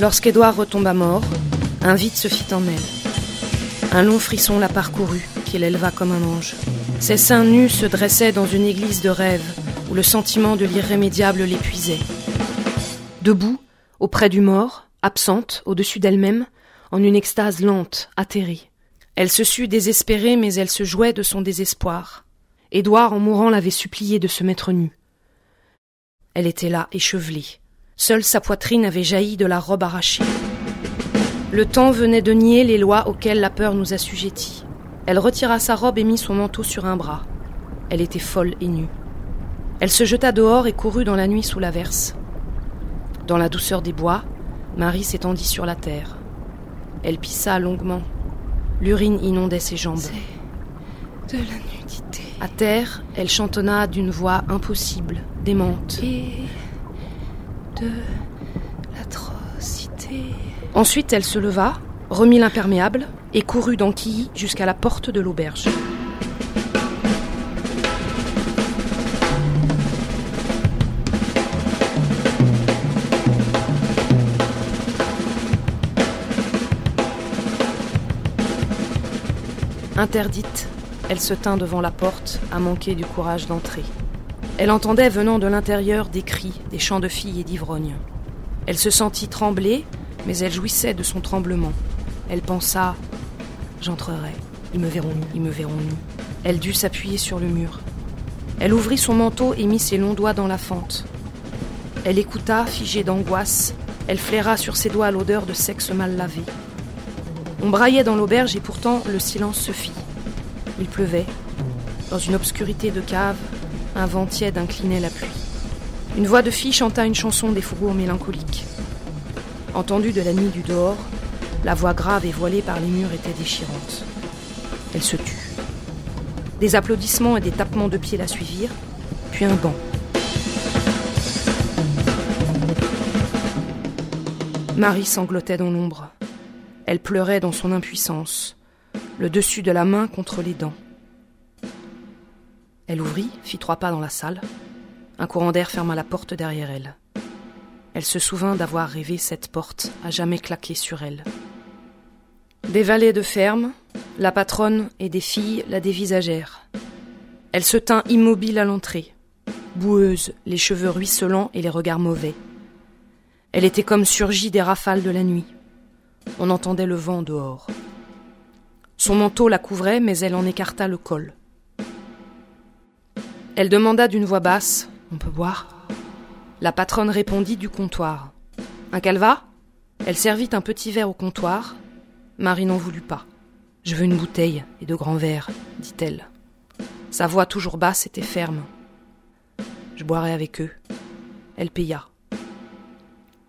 Lorsqu'Édouard retomba mort, un vide se fit en elle. Un long frisson la parcourut, qu'il éleva comme un ange. Ses seins nus se dressaient dans une église de rêve, où le sentiment de l'irrémédiable l'épuisait. Debout, auprès du mort, absente, au-dessus d'elle-même, en une extase lente, atterrée. Elle se sut désespérée, mais elle se jouait de son désespoir. Édouard, en mourant, l'avait suppliée de se mettre nue. Elle était là, échevelée. Seule sa poitrine avait jailli de la robe arrachée. Le temps venait de nier les lois auxquelles la peur nous assujettit. Elle retira sa robe et mit son manteau sur un bras. Elle était folle et nue. Elle se jeta dehors et courut dans la nuit sous l'averse. Dans la douceur des bois, Marie s'étendit sur la terre. Elle pissa longuement. L'urine inondait ses jambes. de la nudité. À terre, elle chantonna d'une voix impossible, démente. Et de l'atrocité. Ensuite, elle se leva, remit l'imperméable et courut dans Quilly jusqu'à la porte de l'auberge. Interdite, elle se tint devant la porte, à manquer du courage d'entrer. Elle entendait venant de l'intérieur des cris, des chants de filles et d'ivrognes. Elle se sentit trembler, mais elle jouissait de son tremblement. Elle pensa J'entrerai, ils me verront nu, ils me verront nu. Elle dut s'appuyer sur le mur. Elle ouvrit son manteau et mit ses longs doigts dans la fente. Elle écouta, figée d'angoisse. Elle flaira sur ses doigts l'odeur de sexe mal lavé. On braillait dans l'auberge et pourtant le silence se fit. Il pleuvait. Dans une obscurité de cave, un vent tiède inclinait la pluie. Une voix de fille chanta une chanson des faubourgs mélancoliques. Entendue de la nuit du dehors, la voix grave et voilée par les murs était déchirante. Elle se tut. Des applaudissements et des tapements de pieds la suivirent, puis un banc. Marie sanglotait dans l'ombre. Elle pleurait dans son impuissance, le dessus de la main contre les dents. Elle ouvrit, fit trois pas dans la salle. Un courant d'air ferma la porte derrière elle. Elle se souvint d'avoir rêvé cette porte à jamais claquer sur elle. Des valets de ferme, la patronne et des filles la dévisagèrent. Elle se tint immobile à l'entrée, boueuse, les cheveux ruisselants et les regards mauvais. Elle était comme surgie des rafales de la nuit. On entendait le vent dehors. Son manteau la couvrait, mais elle en écarta le col. Elle demanda d'une voix basse On peut boire La patronne répondit du comptoir. Un calva? Elle servit un petit verre au comptoir. Marie n'en voulut pas. Je veux une bouteille et de grands verres, dit-elle. Sa voix toujours basse était ferme. Je boirai avec eux. Elle paya.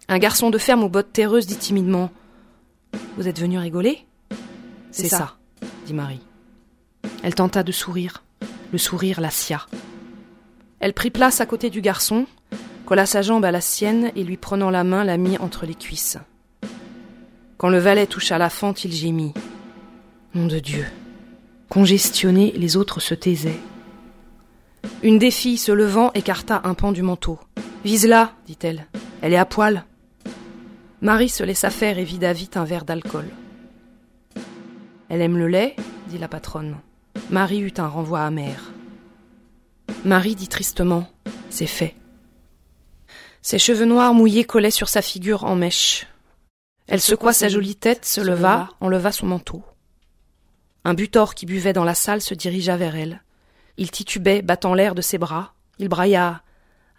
Un garçon de ferme aux bottes terreuses dit timidement Vous êtes venu rigoler? C'est ça, dit Marie. Elle tenta de sourire. Le sourire la sia. Elle prit place à côté du garçon, colla sa jambe à la sienne et lui prenant la main la mit entre les cuisses. Quand le valet toucha la fente, il gémit. Nom de Dieu. Congestionné, les autres se taisaient. Une des filles se levant écarta un pan du manteau. Vise-la, dit-elle. Elle est à poil. Marie se laissa faire et vida vite un verre d'alcool. Elle aime le lait, dit la patronne. Marie eut un renvoi amer. Marie dit tristement C'est fait. Ses cheveux noirs mouillés collaient sur sa figure en mèche. Elle secoua sa jolie tête, se leva, enleva son manteau. Un butor qui buvait dans la salle se dirigea vers elle. Il titubait, battant l'air de ses bras. Il brailla.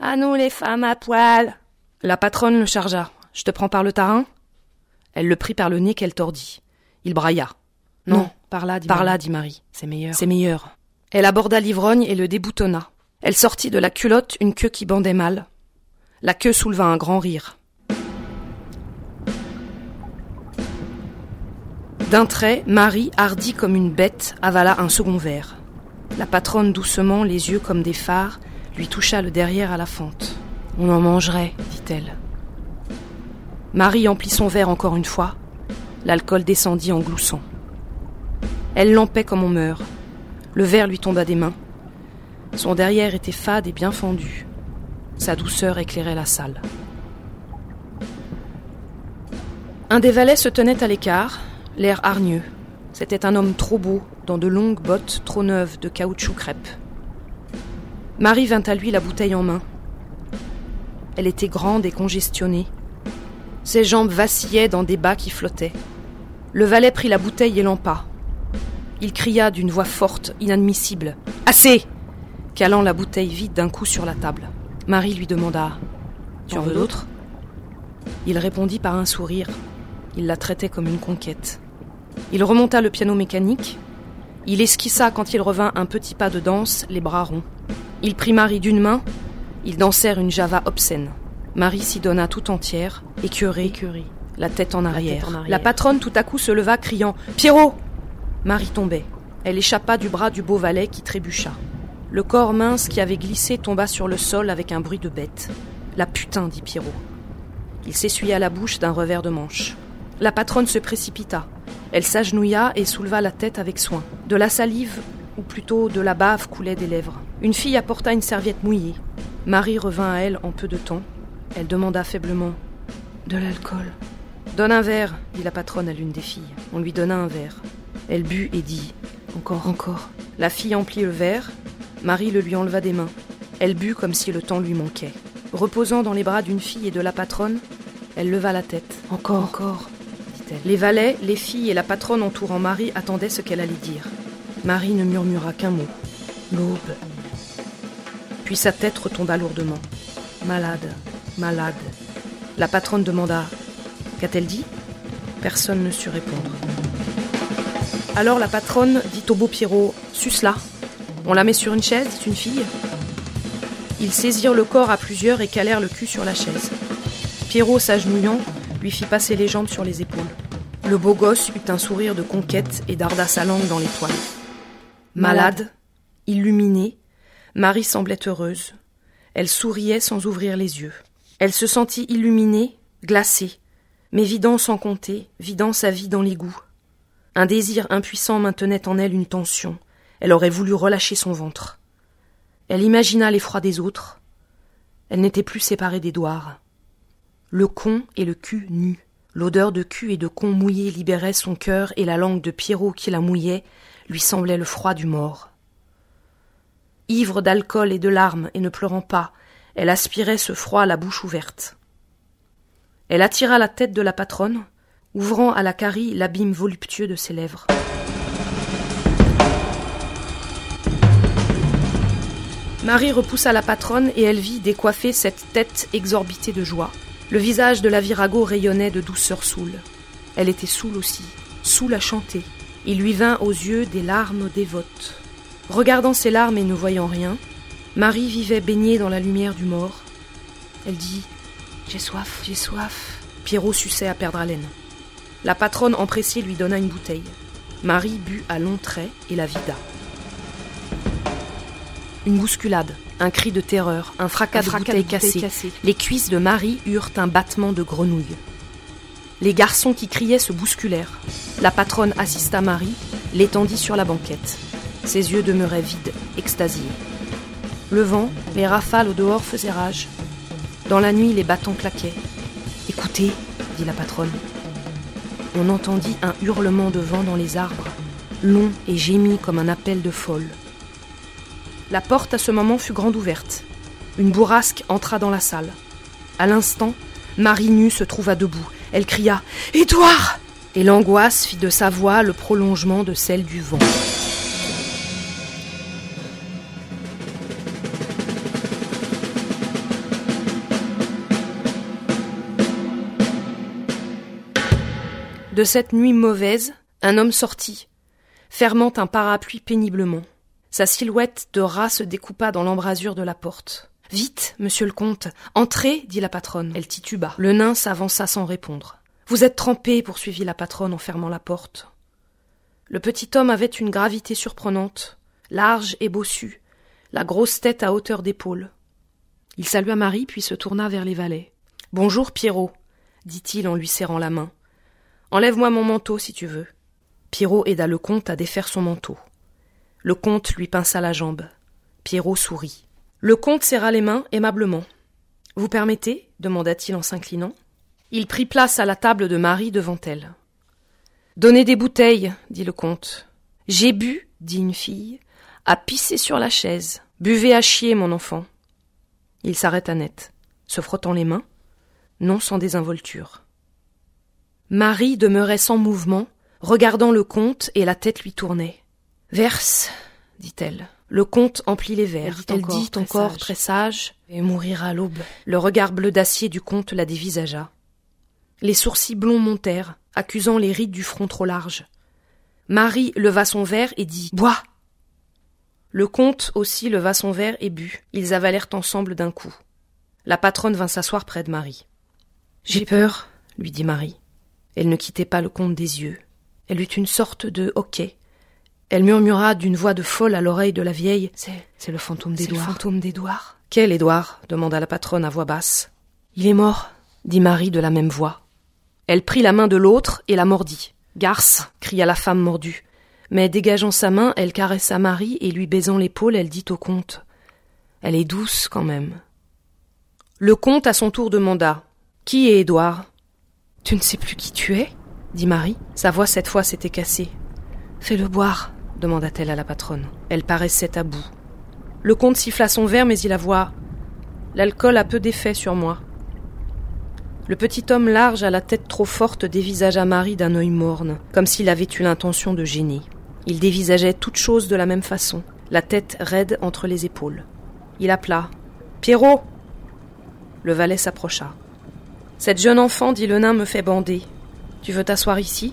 À nous les femmes à poil. La patronne le chargea. Je te prends par le tarin? Elle le prit par le nez qu'elle tordit. Il brailla. Non, par là, dit par là, dit Marie. C'est meilleur. C'est meilleur. Elle aborda l'ivrogne et le déboutonna. Elle sortit de la culotte une queue qui bandait mal. La queue souleva un grand rire. D'un trait, Marie, hardie comme une bête, avala un second verre. La patronne, doucement, les yeux comme des phares, lui toucha le derrière à la fente. On en mangerait, dit-elle. Marie emplit son verre encore une fois. L'alcool descendit en gloussant. Elle lampait comme on meurt. Le verre lui tomba des mains. Son derrière était fade et bien fendu. Sa douceur éclairait la salle. Un des valets se tenait à l'écart, l'air hargneux. C'était un homme trop beau, dans de longues bottes trop neuves de caoutchouc crêpe. Marie vint à lui la bouteille en main. Elle était grande et congestionnée. Ses jambes vacillaient dans des bas qui flottaient. Le valet prit la bouteille et l'empa. Il cria d'une voix forte, inadmissible. Assez calant la bouteille vide d'un coup sur la table. Marie lui demanda Tu en veux d'autres Il répondit par un sourire. Il la traitait comme une conquête. Il remonta le piano mécanique. Il esquissa quand il revint un petit pas de danse, les bras ronds. Il prit Marie d'une main. Ils dansèrent une java obscène. Marie s'y donna tout entière, écœurée, la tête en arrière. La, la patronne tout à coup se leva, criant Pierrot Marie tombait. Elle échappa du bras du beau valet qui trébucha. Le corps mince qui avait glissé tomba sur le sol avec un bruit de bête. La putain, dit Pierrot. Il s'essuya la bouche d'un revers de manche. La patronne se précipita. Elle s'agenouilla et souleva la tête avec soin. De la salive, ou plutôt de la bave, coulait des lèvres. Une fille apporta une serviette mouillée. Marie revint à elle en peu de temps. Elle demanda faiblement De l'alcool. Donne un verre, dit la patronne à l'une des filles. On lui donna un verre. Elle but et dit Encore, encore. La fille emplit le verre, Marie le lui enleva des mains. Elle but comme si le temps lui manquait. Reposant dans les bras d'une fille et de la patronne, elle leva la tête. Encore, encore, dit-elle. Les valets, les filles et la patronne entourant Marie attendaient ce qu'elle allait dire. Marie ne murmura qu'un mot. L'aube. Puis sa tête retomba lourdement. Malade, malade. La patronne demanda Qu'a-t-elle dit? Personne ne sut répondre. Alors la patronne dit au beau Pierrot Suce-la, on la met sur une chaise, dit une fille. Ils saisirent le corps à plusieurs et calèrent le cul sur la chaise. Pierrot, s'agenouillant, lui fit passer les jambes sur les épaules. Le beau gosse eut un sourire de conquête et darda sa langue dans les toiles. Malade, illuminée, Marie semblait heureuse. Elle souriait sans ouvrir les yeux. Elle se sentit illuminée, glacée, mais vidant sans compter, vidant sa vie dans l'égout. Un désir impuissant maintenait en elle une tension, elle aurait voulu relâcher son ventre. Elle imagina l'effroi des autres. Elle n'était plus séparée d'Édouard. Le con et le cul nu. L'odeur de cul et de con mouillé libérait son cœur et la langue de Pierrot qui la mouillait lui semblait le froid du mort. Ivre d'alcool et de larmes et ne pleurant pas, elle aspirait ce froid à la bouche ouverte. Elle attira la tête de la patronne, ouvrant à la carie l'abîme voluptueux de ses lèvres. Marie repoussa la patronne et elle vit décoiffer cette tête exorbitée de joie. Le visage de la virago rayonnait de douceur saoule. Elle était saoule aussi, saoule à chanter. Il lui vint aux yeux des larmes dévotes. Regardant ses larmes et ne voyant rien, Marie vivait baignée dans la lumière du mort. Elle dit J'ai soif, j'ai soif. Pierrot suçait à perdre haleine. La patronne empressée lui donna une bouteille. Marie but à longs traits et la vida. Une bousculade, un cri de terreur, un fracas, de, bouteilles cassées. Les cuisses de Marie eurent un battement de grenouille. Les garçons qui criaient se bousculèrent. La patronne assista Marie, l'étendit sur la banquette. Ses yeux demeuraient vides, extasiés. Le vent, les rafales au dehors faisaient rage. Dans la nuit, les bâtons claquaient. Écoutez, dit la patronne. On entendit un hurlement de vent dans les arbres, long et gémi comme un appel de folle. La porte à ce moment fut grande ouverte. Une bourrasque entra dans la salle. À l'instant, Marie nue se trouva debout. Elle cria Édouard Et l'angoisse fit de sa voix le prolongement de celle du vent. De cette nuit mauvaise, un homme sortit, fermant un parapluie péniblement. Sa silhouette de rat se découpa dans l'embrasure de la porte. Vite, monsieur le comte, entrez, dit la patronne. Elle tituba. Le nain s'avança sans répondre. Vous êtes trempé, poursuivit la patronne en fermant la porte. Le petit homme avait une gravité surprenante, large et bossu, la grosse tête à hauteur d'épaule. Il salua Marie, puis se tourna vers les valets. Bonjour, Pierrot, dit-il en lui serrant la main. Enlève-moi mon manteau, si tu veux. Pierrot aida le comte à défaire son manteau. Le comte lui pinça la jambe. Pierrot sourit. Le comte serra les mains aimablement. Vous permettez? demanda-t-il en s'inclinant. Il prit place à la table de Marie devant elle. Donnez des bouteilles, dit le comte. J'ai bu, dit une fille, à pisser sur la chaise. Buvez à chier, mon enfant. Il s'arrêta net, se frottant les mains, non sans désinvolture. Marie demeurait sans mouvement, regardant le comte et la tête lui tournait. Verse, dit-elle. Le comte emplit les verres. Elle dit encore, très, sage, et mourira à l'aube. Le regard bleu d'acier du comte la dévisagea. Les sourcils blonds montèrent, accusant les rides du front trop large. Marie leva son verre et dit Bois Le comte aussi leva son verre et but. Ils avalèrent ensemble d'un coup. La patronne vint s'asseoir près de Marie. J'ai peur, lui dit Marie. Elle ne quittait pas le comte des yeux. Elle eut une sorte de hoquet, elle murmura d'une voix de folle à l'oreille de la vieille. C'est, c'est le fantôme d'Édouard. le fantôme d'Édouard. Quel Édouard? demanda la patronne à voix basse. Il est mort, dit Marie de la même voix. Elle prit la main de l'autre et la mordit. Garce, cria la femme mordue. Mais dégageant sa main, elle caressa Marie et lui baisant l'épaule, elle dit au comte. Elle est douce quand même. Le comte à son tour demanda. Qui est Édouard? Tu ne sais plus qui tu es? dit Marie. Sa voix cette fois s'était cassée. Fais-le boire, demanda-t-elle à la patronne. Elle paraissait à bout. Le comte siffla son verre, mais il avoua L'alcool a peu d'effet sur moi. Le petit homme large à la tête trop forte dévisagea Marie d'un œil morne, comme s'il avait eu l'intention de gêner. Il dévisageait toutes choses de la même façon, la tête raide entre les épaules. Il appela Pierrot Le valet s'approcha. Cette jeune enfant, dit le nain, me fait bander. Tu veux t'asseoir ici?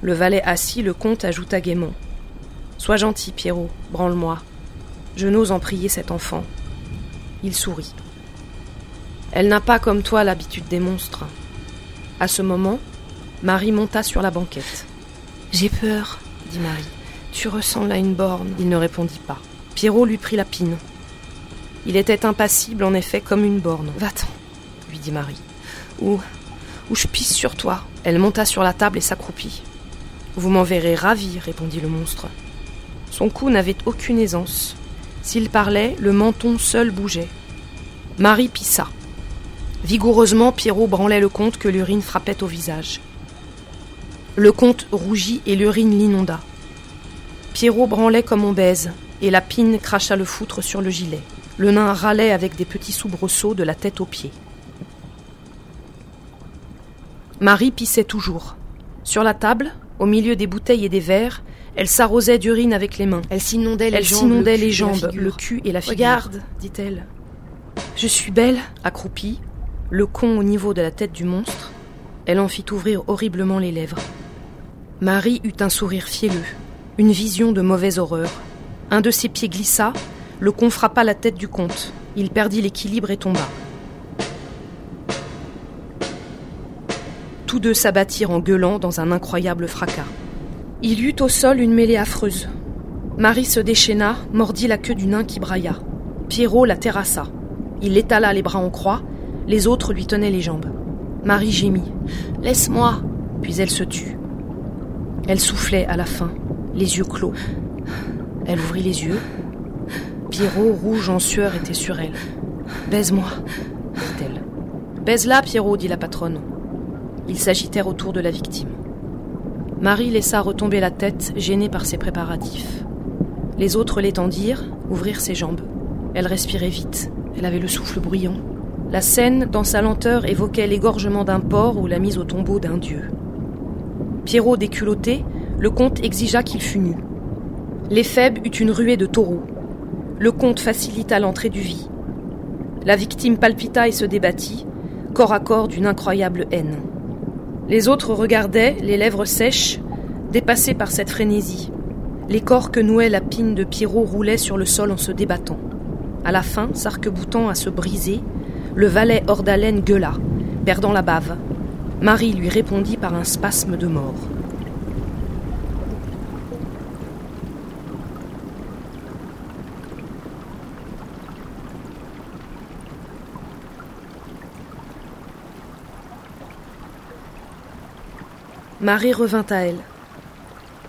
Le valet assis, le comte ajouta gaiement. Sois gentil, Pierrot, branle-moi. Je n'ose en prier cet enfant. Il sourit. Elle n'a pas comme toi l'habitude des monstres. À ce moment, Marie monta sur la banquette. J'ai peur, dit Marie. Tu ressens là une borne. Il ne répondit pas. Pierrot lui prit la pine. Il était impassible, en effet, comme une borne. Va-t'en, dit Marie. Ou, ou je pisse sur toi. Elle monta sur la table et s'accroupit. Vous m'en verrez ravi, répondit le monstre. Son cou n'avait aucune aisance. S'il parlait, le menton seul bougeait. Marie pissa. Vigoureusement, Pierrot branlait le comte que l'urine frappait au visage. Le comte rougit et l'urine l'inonda. Pierrot branlait comme on baise, et la pine cracha le foutre sur le gilet. Le nain râlait avec des petits soubresauts de la tête aux pieds. Marie pissait toujours. Sur la table, au milieu des bouteilles et des verres, elle s'arrosait d'urine avec les mains. Elle s'inondait les, jambes, le, les jambes le cul et la figure. Regarde, dit-elle. Je suis belle, accroupie, le con au niveau de la tête du monstre. Elle en fit ouvrir horriblement les lèvres. Marie eut un sourire fielleux, une vision de mauvaise horreur. Un de ses pieds glissa, le con frappa la tête du comte. Il perdit l'équilibre et tomba. Tous deux s'abattirent en gueulant dans un incroyable fracas. Il y eut au sol une mêlée affreuse. Marie se déchaîna, mordit la queue du nain qui brailla. Pierrot la terrassa. Il étala les bras en croix, les autres lui tenaient les jambes. Marie gémit. Laisse-moi Puis elle se tut. Elle soufflait à la fin, les yeux clos. Elle ouvrit les yeux. Pierrot, rouge en sueur, était sur elle. Baise-moi, dit-elle. Baise-la, Pierrot, dit la patronne. Ils s'agitèrent autour de la victime. Marie laissa retomber la tête, gênée par ses préparatifs. Les autres l'étendirent, ouvrirent ses jambes. Elle respirait vite, elle avait le souffle bruyant. La scène, dans sa lenteur, évoquait l'égorgement d'un porc ou la mise au tombeau d'un dieu. Pierrot déculotté, le comte exigea qu'il fût nu. L'éphèbe eut une ruée de taureaux. Le comte facilita l'entrée du vie. La victime palpita et se débattit, corps à corps d'une incroyable haine. Les autres regardaient, les lèvres sèches, dépassés par cette frénésie. Les corps que nouait la pine de Pierrot roulaient sur le sol en se débattant. À la fin, s'arc-boutant à se briser, le valet hors d'haleine gueula, perdant la bave. Marie lui répondit par un spasme de mort. Marie revint à elle.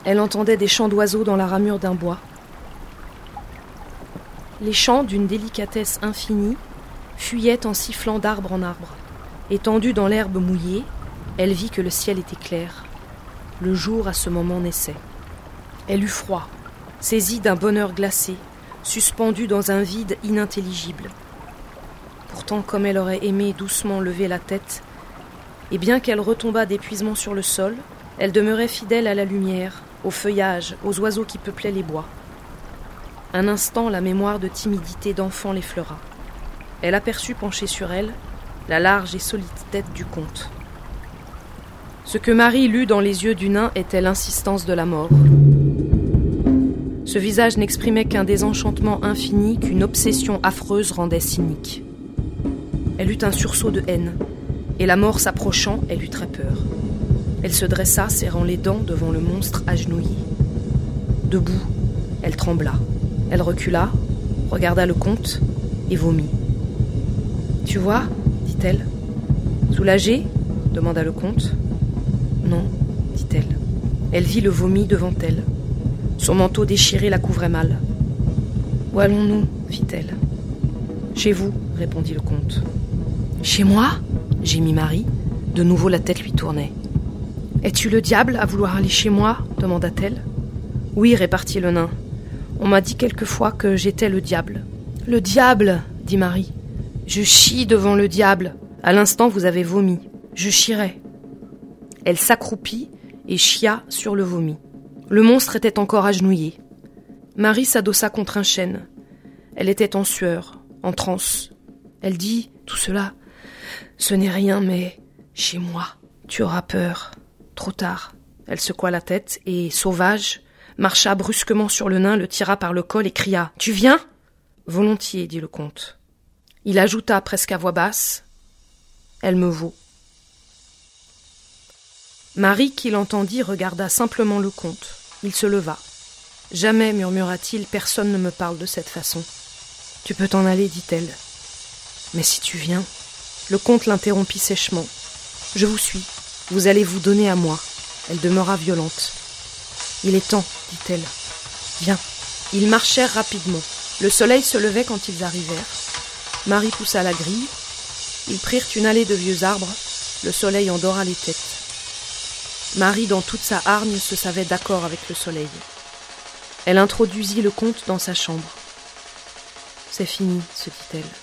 Elle entendait des chants d'oiseaux dans la ramure d'un bois. Les chants, d'une délicatesse infinie, fuyaient en sifflant d'arbre en arbre. Étendue dans l'herbe mouillée, elle vit que le ciel était clair. Le jour à ce moment naissait. Elle eut froid, saisie d'un bonheur glacé, suspendue dans un vide inintelligible. Pourtant, comme elle aurait aimé doucement lever la tête, et bien qu'elle retombât d'épuisement sur le sol, elle demeurait fidèle à la lumière, au feuillage, aux oiseaux qui peuplaient les bois. Un instant, la mémoire de timidité d'enfant l'effleura. Elle aperçut penchée sur elle la large et solide tête du comte. Ce que Marie lut dans les yeux du nain était l'insistance de la mort. Ce visage n'exprimait qu'un désenchantement infini qu'une obsession affreuse rendait cynique. Elle eut un sursaut de haine, et la mort s'approchant, elle eut très peur. Elle se dressa, serrant les dents devant le monstre agenouillé. Debout, elle trembla. Elle recula, regarda le comte et vomit. Tu vois dit-elle. Soulagée demanda le comte. Non, dit-elle. Elle vit le vomi devant elle. Son manteau déchiré la couvrait mal. Où allons-nous? fit-elle. Chez vous, répondit le comte. Chez moi? Gémit Marie. De nouveau la tête lui tournait. Es-tu le diable à vouloir aller chez moi? demanda-t-elle. Oui, répartit le nain. On m'a dit quelquefois que j'étais le diable. Le diable dit Marie. Je chie devant le diable. À l'instant, vous avez vomi. Je chierai. Elle s'accroupit et chia sur le vomi. Le monstre était encore agenouillé. Marie s'adossa contre un chêne. Elle était en sueur, en transe. Elle dit Tout cela, ce n'est rien, mais chez moi. Tu auras peur. Trop tard. Elle secoua la tête et, sauvage, marcha brusquement sur le nain, le tira par le col et cria Tu viens? Volontiers, dit le comte. Il ajouta presque à voix basse Elle me vaut. Marie, qui l'entendit, regarda simplement le comte. Il se leva. Jamais, murmura-t-il, personne ne me parle de cette façon. Tu peux t'en aller, dit-elle. Mais si tu viens. Le comte l'interrompit sèchement. Je vous suis. Vous allez vous donner à moi. Elle demeura violente. Il est temps, dit-elle. Viens. Ils marchèrent rapidement. Le soleil se levait quand ils arrivèrent. Marie poussa la grille. Ils prirent une allée de vieux arbres. Le soleil endora les têtes. Marie, dans toute sa hargne, se savait d'accord avec le soleil. Elle introduisit le comte dans sa chambre. C'est fini, se dit-elle.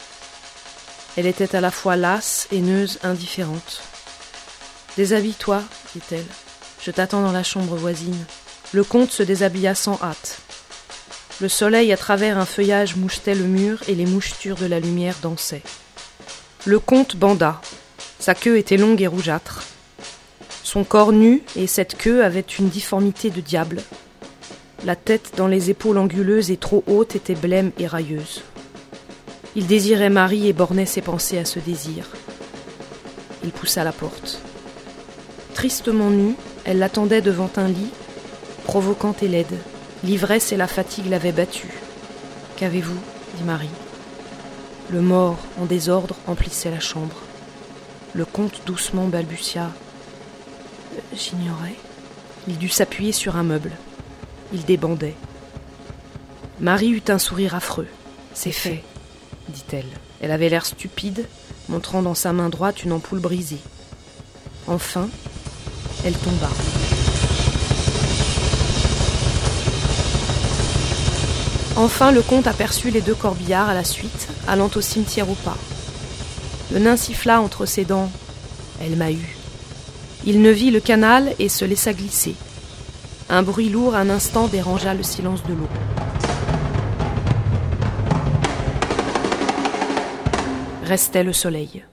Elle était à la fois lasse, haineuse, indifférente. Déshabille-toi, dit-elle. Je t'attends dans la chambre voisine. Le comte se déshabilla sans hâte. Le soleil à travers un feuillage mouchetait le mur et les mouchetures de la lumière dansaient. Le comte banda. Sa queue était longue et rougeâtre. Son corps nu et cette queue avaient une difformité de diable. La tête dans les épaules anguleuses et trop hautes était blême et railleuse. Il désirait Marie et bornait ses pensées à ce désir. Il poussa la porte. Tristement nue, elle l'attendait devant un lit, provocante et laide. L'ivresse et la fatigue l'avaient battue. Qu'avez-vous? dit Marie. Le mort, en désordre, emplissait la chambre. Le comte doucement balbutia. J'ignorais. Il dut s'appuyer sur un meuble. Il débandait. Marie eut un sourire affreux. C'est fait, dit-elle. Elle avait l'air stupide, montrant dans sa main droite une ampoule brisée. Enfin, elle tomba. Enfin, le comte aperçut les deux corbillards à la suite, allant au cimetière au pas. Le nain siffla entre ses dents. Elle m'a eu. Il ne vit le canal et se laissa glisser. Un bruit lourd un instant dérangea le silence de l'eau. Restait le soleil.